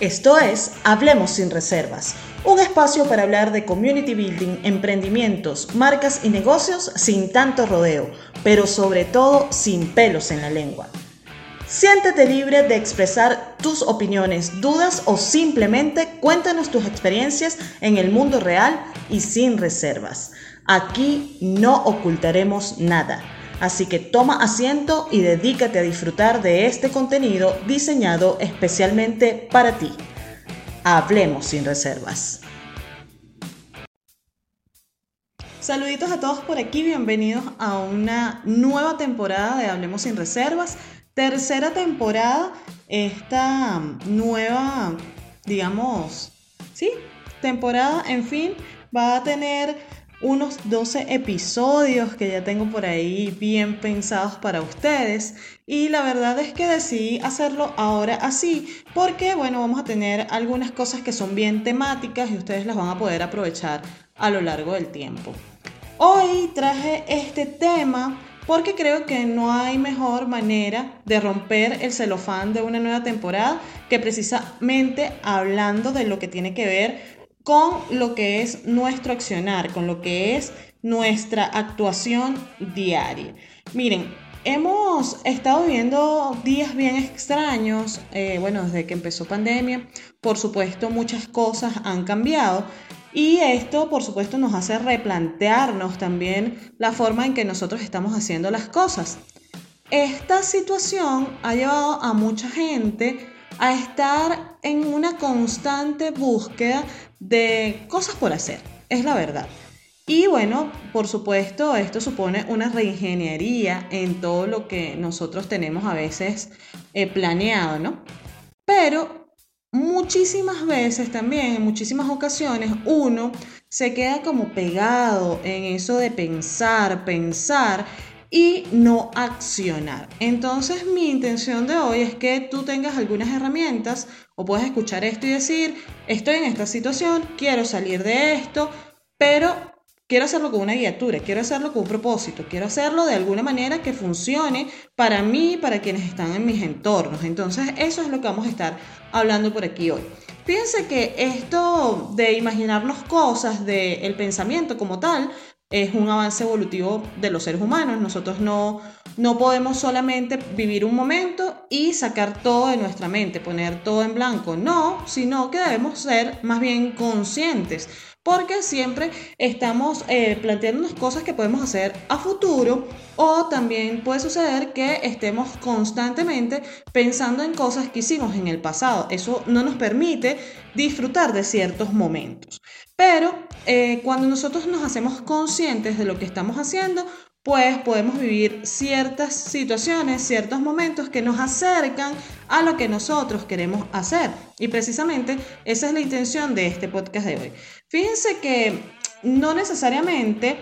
Esto es Hablemos sin reservas, un espacio para hablar de community building, emprendimientos, marcas y negocios sin tanto rodeo, pero sobre todo sin pelos en la lengua. Siéntete libre de expresar tus opiniones, dudas o simplemente cuéntanos tus experiencias en el mundo real y sin reservas. Aquí no ocultaremos nada. Así que toma asiento y dedícate a disfrutar de este contenido diseñado especialmente para ti. Hablemos sin reservas. Saluditos a todos por aquí, bienvenidos a una nueva temporada de Hablemos sin reservas. Tercera temporada, esta nueva, digamos, sí, temporada, en fin, va a tener unos 12 episodios que ya tengo por ahí bien pensados para ustedes y la verdad es que decidí hacerlo ahora así porque bueno vamos a tener algunas cosas que son bien temáticas y ustedes las van a poder aprovechar a lo largo del tiempo. Hoy traje este tema porque creo que no hay mejor manera de romper el celofán de una nueva temporada que precisamente hablando de lo que tiene que ver con lo que es nuestro accionar, con lo que es nuestra actuación diaria. Miren, hemos estado viviendo días bien extraños, eh, bueno, desde que empezó pandemia, por supuesto muchas cosas han cambiado y esto, por supuesto, nos hace replantearnos también la forma en que nosotros estamos haciendo las cosas. Esta situación ha llevado a mucha gente a estar en una constante búsqueda de cosas por hacer, es la verdad. Y bueno, por supuesto, esto supone una reingeniería en todo lo que nosotros tenemos a veces eh, planeado, ¿no? Pero muchísimas veces también, en muchísimas ocasiones, uno se queda como pegado en eso de pensar, pensar y no accionar. Entonces mi intención de hoy es que tú tengas algunas herramientas o puedes escuchar esto y decir, estoy en esta situación, quiero salir de esto, pero quiero hacerlo con una guiatura, quiero hacerlo con un propósito, quiero hacerlo de alguna manera que funcione para mí para quienes están en mis entornos. Entonces eso es lo que vamos a estar hablando por aquí hoy. Fíjense que esto de imaginarnos cosas, del pensamiento como tal, es un avance evolutivo de los seres humanos. Nosotros no, no podemos solamente vivir un momento y sacar todo de nuestra mente, poner todo en blanco. No, sino que debemos ser más bien conscientes porque siempre estamos eh, planteándonos cosas que podemos hacer a futuro o también puede suceder que estemos constantemente pensando en cosas que hicimos en el pasado. Eso no nos permite disfrutar de ciertos momentos. Pero eh, cuando nosotros nos hacemos conscientes de lo que estamos haciendo, pues podemos vivir ciertas situaciones, ciertos momentos que nos acercan a lo que nosotros queremos hacer. Y precisamente esa es la intención de este podcast de hoy. Fíjense que no necesariamente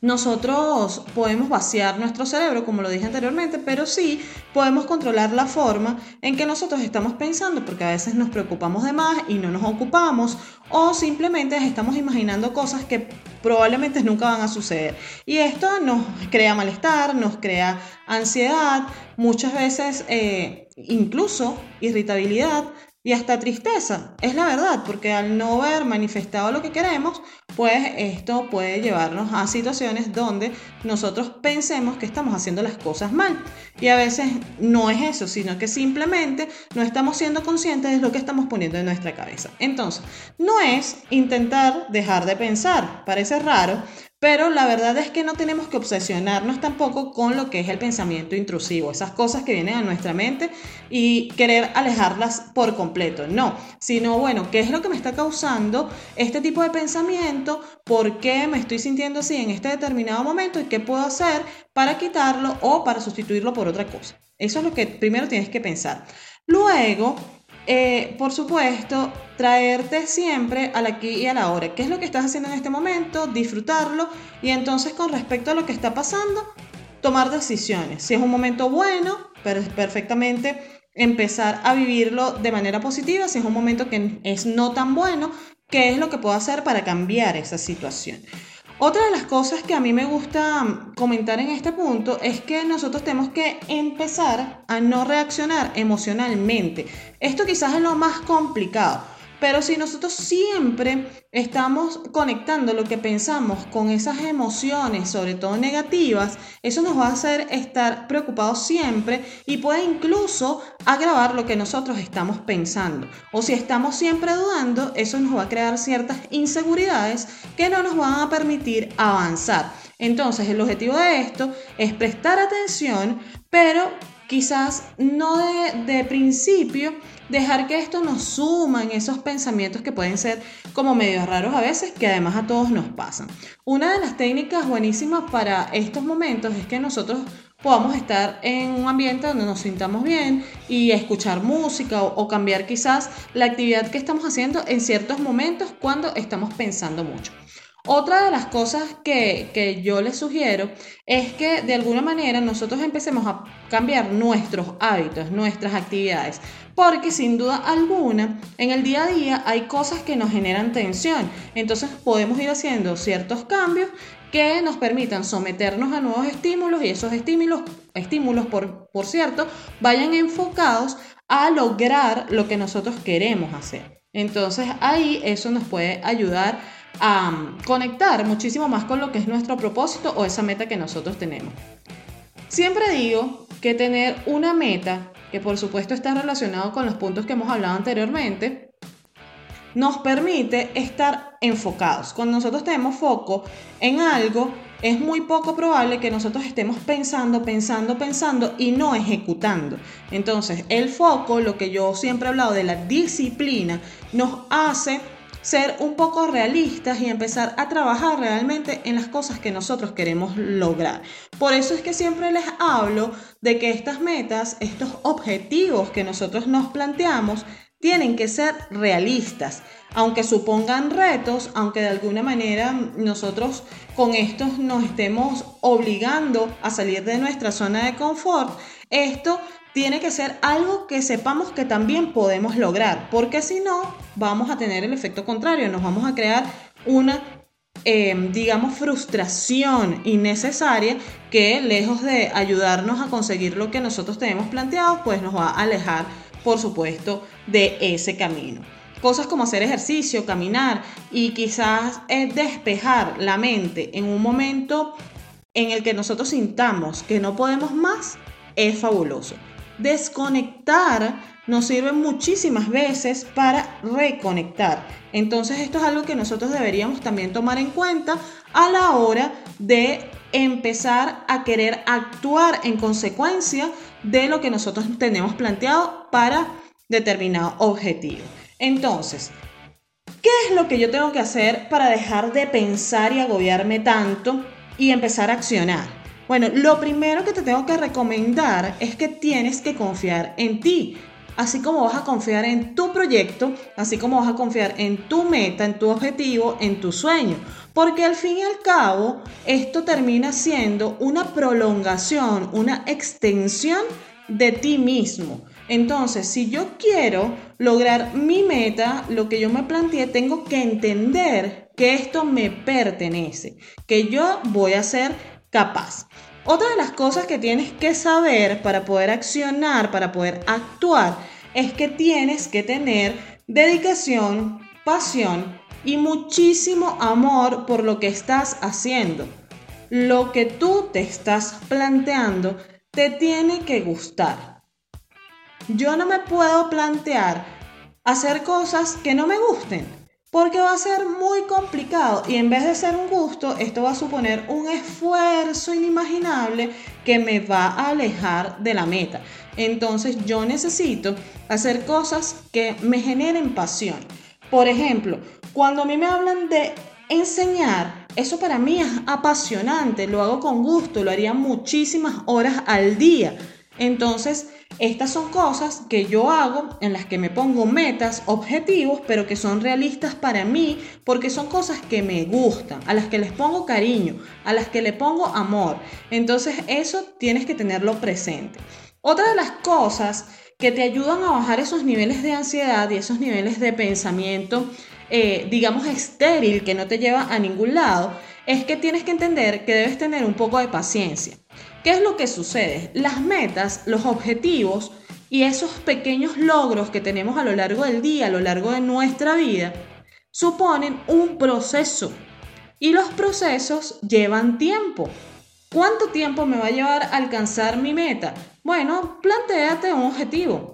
nosotros podemos vaciar nuestro cerebro, como lo dije anteriormente, pero sí podemos controlar la forma en que nosotros estamos pensando, porque a veces nos preocupamos de más y no nos ocupamos, o simplemente estamos imaginando cosas que probablemente nunca van a suceder. Y esto nos crea malestar, nos crea ansiedad, muchas veces eh, incluso irritabilidad, y hasta tristeza. Es la verdad, porque al no ver manifestado lo que queremos, pues esto puede llevarnos a situaciones donde nosotros pensemos que estamos haciendo las cosas mal. Y a veces no es eso, sino que simplemente no estamos siendo conscientes de lo que estamos poniendo en nuestra cabeza. Entonces, no es intentar dejar de pensar, parece raro, pero la verdad es que no tenemos que obsesionarnos tampoco con lo que es el pensamiento intrusivo, esas cosas que vienen a nuestra mente y querer alejarlas por completo. No, sino bueno, ¿qué es lo que me está causando este tipo de pensamiento? ¿Por qué me estoy sintiendo así en este determinado momento? ¿Y qué puedo hacer para quitarlo o para sustituirlo por otra cosa? Eso es lo que primero tienes que pensar. Luego, eh, por supuesto, traerte siempre al aquí y a la hora. ¿Qué es lo que estás haciendo en este momento? Disfrutarlo y entonces con respecto a lo que está pasando, tomar decisiones. Si es un momento bueno, perfectamente empezar a vivirlo de manera positiva. Si es un momento que es no tan bueno, ¿qué es lo que puedo hacer para cambiar esa situación? Otra de las cosas que a mí me gusta comentar en este punto es que nosotros tenemos que empezar a no reaccionar emocionalmente. Esto quizás es lo más complicado pero si nosotros siempre estamos conectando lo que pensamos con esas emociones, sobre todo negativas, eso nos va a hacer estar preocupados siempre y puede incluso agravar lo que nosotros estamos pensando. O si estamos siempre dudando, eso nos va a crear ciertas inseguridades que no nos van a permitir avanzar. Entonces, el objetivo de esto es prestar atención, pero quizás no de, principio dejar que esto nos suma en esos pensamientos que pueden ser como medio raros a veces, que además a todos nos pasan. Una de las técnicas buenísimas para estos momentos es que nosotros podamos estar en un ambiente donde nos sintamos bien y escuchar música o, o, cambiar quizás la actividad que estamos haciendo en ciertos momentos cuando estamos pensando mucho. Otra de las cosas que, yo les sugiero es que de alguna manera nosotros empecemos a cambiar nuestros hábitos, nuestras actividades, porque sin duda alguna en el día a día hay cosas que nos generan tensión. Entonces podemos ir haciendo ciertos cambios que nos permitan someternos a nuevos estímulos y esos estímulos, estímulos por, por cierto, vayan enfocados a lograr lo que nosotros queremos hacer. Entonces ahí eso nos puede ayudar a conectar muchísimo más con lo que es nuestro propósito o esa meta que nosotros tenemos. Siempre digo que tener una meta, que por supuesto está relacionado con los puntos que hemos hablado anteriormente, nos permite estar enfocados. Cuando nosotros tenemos foco en algo, es muy poco probable que nosotros estemos pensando, pensando, pensando y no ejecutando. Entonces, el foco, lo que yo siempre he hablado de la disciplina, nos hace ser un poco realistas y empezar a trabajar realmente en las cosas que nosotros queremos lograr. Por eso es que siempre les hablo de que estas metas, estos objetivos que nosotros nos planteamos, tienen que ser realistas, aunque supongan retos, aunque de alguna manera nosotros con estos nos estemos obligando a salir de nuestra zona de confort, esto tiene que ser algo que sepamos que también podemos lograr, porque si no, vamos a tener el efecto contrario, nos vamos a crear una, em, digamos, frustración innecesaria que lejos de ayudarnos a conseguir lo que nosotros tenemos planteado, pues nos va a alejar, por supuesto, de ese camino. Cosas como hacer ejercicio, caminar y quizás eh, despejar la mente en un momento en el que nosotros sintamos que no podemos más, es fabuloso. Desconectar nos sirve muchísimas veces para reconectar. Entonces esto es algo que nosotros deberíamos también tomar en cuenta a la hora de empezar a querer actuar en consecuencia de lo que nosotros tenemos planteado para determinado objetivo. Entonces, ¿qué es lo que yo tengo que hacer para dejar de pensar y agobiarme tanto y empezar a accionar? Bueno, lo primero que te tengo que recomendar es que tienes que confiar en ti. Así como vas a confiar en tu proyecto, así como vas a confiar en tu meta, en tu objetivo, en tu sueño. Porque al fin y al cabo, esto termina siendo una prolongación, una extensión de ti mismo. Entonces, si yo quiero lograr mi meta, lo que yo me planteé, tengo que entender que esto me pertenece, que yo voy a ser capaz. Otra de las cosas que tienes que saber para poder accionar, para poder actuar, es que tienes que tener dedicación, pasión y muchísimo amor por lo que estás haciendo. Lo que tú te estás planteando te tiene que gustar. Yo no me puedo plantear hacer cosas que no me gusten porque va a ser muy complicado y en vez de ser un gusto, esto va a suponer un esfuerzo inimaginable que me va a alejar de la meta. Entonces yo necesito hacer cosas que me generen pasión. Por ejemplo, cuando a mí me hablan de enseñar, eso para mí es apasionante, lo hago con gusto, lo haría muchísimas horas al día. Entonces, estas son cosas que yo hago en las que me pongo metas, objetivos, pero que son realistas para mí porque son cosas que me gustan, a las que les pongo cariño, a las que le pongo amor. Entonces eso tienes que tenerlo presente. Otra de las cosas que te ayudan a bajar esos niveles de ansiedad y esos niveles de pensamiento, eh, digamos, estéril, que no te lleva a ningún lado, es que tienes que entender que debes tener un poco de paciencia. ¿Qué es lo que sucede? Las metas, los objetivos y esos pequeños logros que tenemos a lo largo del día, a lo largo de nuestra vida, suponen un proceso. Y los procesos llevan tiempo. ¿Cuánto tiempo me va a llevar a alcanzar mi meta? Bueno, planteate un objetivo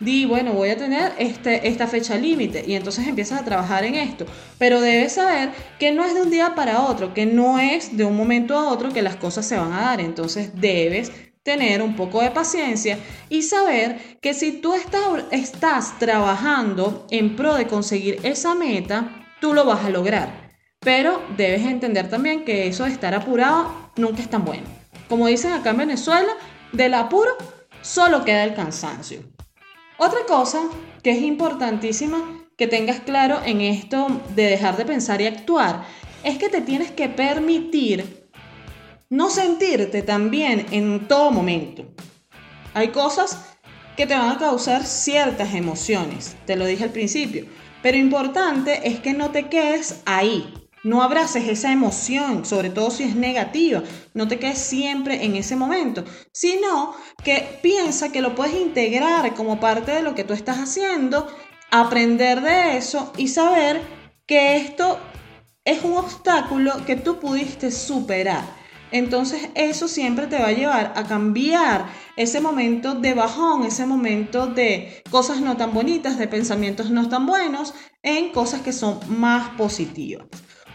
di, bueno, voy a tener este, esta fecha límite y entonces empiezas a trabajar en esto. Pero debes saber que no es de un día para otro, que no es de un momento a otro que las cosas se van a dar. Entonces debes tener un poco de paciencia y saber que si tú estás, estás trabajando en pro de conseguir esa meta, tú lo vas a lograr. Pero debes entender también que eso de estar apurado nunca es tan bueno. Como dicen acá en Venezuela, del apuro solo queda el cansancio. Otra cosa que es importantísima que tengas claro en esto de dejar de pensar y actuar es que te tienes que permitir no sentirte tan bien en todo momento. Hay cosas que te van a causar ciertas emociones, te lo dije al principio, pero importante es que no te quedes ahí, no abraces esa emoción, sobre todo si es negativa. No te quedes siempre en ese momento, sino que piensa que lo puedes integrar como parte de lo que tú estás haciendo, aprender de eso y saber que esto es un obstáculo que tú pudiste superar. Entonces eso siempre te va a llevar a cambiar ese momento de bajón, ese momento de cosas no tan bonitas, de pensamientos no tan buenos, en cosas que son más positivas.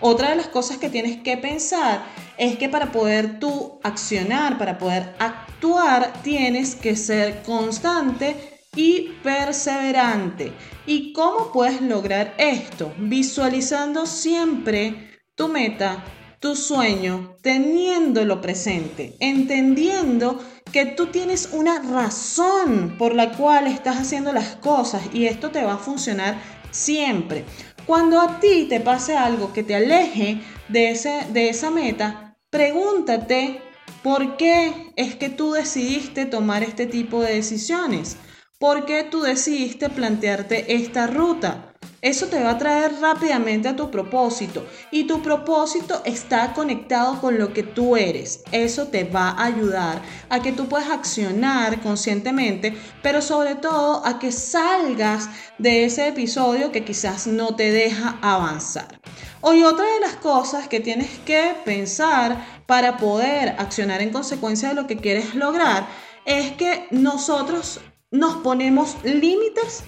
Otra de las cosas que tienes que pensar es que para poder tú accionar, para poder actuar, tienes que ser constante y perseverante. ¿Y cómo puedes lograr esto? Visualizando siempre tu meta, tu sueño, teniéndolo presente, entendiendo que tú tienes una razón por la cual estás haciendo las cosas y esto te va a funcionar siempre. Cuando a ti te pase algo que te aleje de, ese, de esa meta, pregúntate por qué es que tú decidiste tomar este tipo de decisiones. ¿Por qué tú decidiste plantearte esta ruta? Eso te va a traer rápidamente a tu propósito y tu propósito está conectado con lo que tú eres. Eso te va a ayudar a que tú puedas accionar conscientemente, pero sobre todo a que salgas de ese episodio que quizás no te deja avanzar. Hoy otra de las cosas que tienes que pensar para poder accionar en consecuencia de lo que quieres lograr es que nosotros nos ponemos límites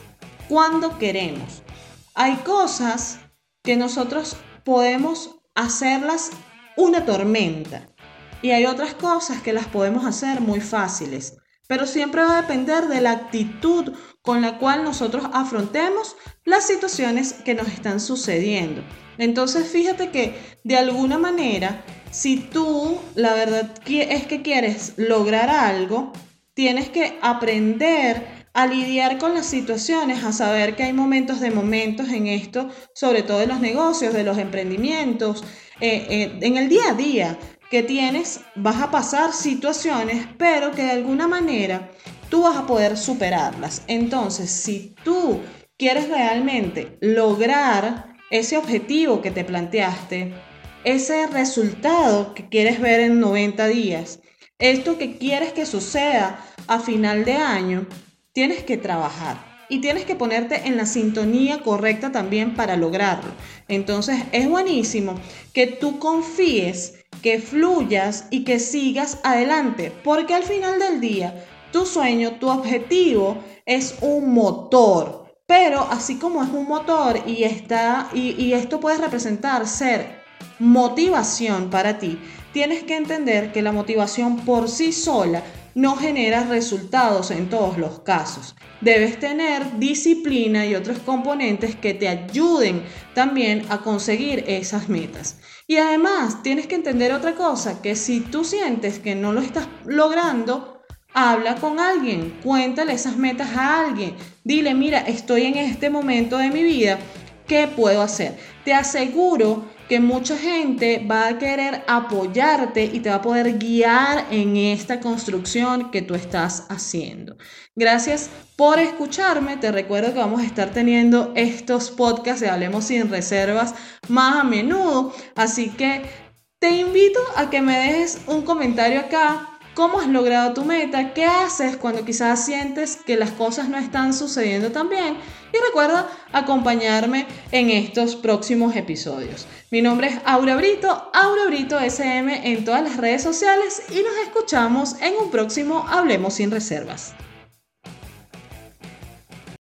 cuando queremos. Hay cosas que nosotros podemos hacerlas una tormenta y hay otras cosas que las podemos hacer muy fáciles, pero siempre va a depender de la actitud con la cual nosotros afrontemos las situaciones que nos están sucediendo. Entonces fíjate que de alguna manera, si tú la verdad es que quieres lograr algo, tienes que aprender a lidiar con las situaciones, a saber que hay momentos de momentos en esto, sobre todo en los negocios, de los emprendimientos, eh, eh, en el día a día que tienes, vas a pasar situaciones, pero que de alguna manera tú vas a poder superarlas. Entonces, si tú quieres realmente lograr ese objetivo que te planteaste, ese resultado que quieres ver en 90 días, esto que quieres que suceda a final de año, tienes que trabajar y tienes que ponerte en la sintonía correcta también para lograrlo. Entonces es buenísimo que tú confíes, que fluyas y que sigas adelante, porque al final del día tu sueño, tu objetivo es un motor. Pero así como es un motor y, está, y, esto puede representar ser motivación para ti, tienes que entender que la motivación por sí sola no genera resultados en todos los casos. Debes tener disciplina y otros componentes que te ayuden también a conseguir esas metas. Y además tienes que entender otra cosa, que si tú sientes que no lo estás logrando, habla con alguien, cuéntale esas metas a alguien, dile, mira, estoy en este momento de mi vida, ¿qué puedo hacer? Te aseguro que mucha gente va a querer apoyarte y te va a poder guiar en esta construcción que tú estás haciendo. Gracias por escucharme. Te recuerdo que vamos a estar teniendo estos podcasts de Hablemos sin reservas más a menudo. Así que Te invito a que me dejes un comentario acá cómo has logrado tu meta, qué haces cuando quizás sientes que las cosas no están sucediendo tan bien y recuerda acompañarme en estos próximos episodios. Mi nombre es Aura Brito, Aura Brito SM en todas las redes sociales y nos escuchamos en un próximo Hablemos sin reservas.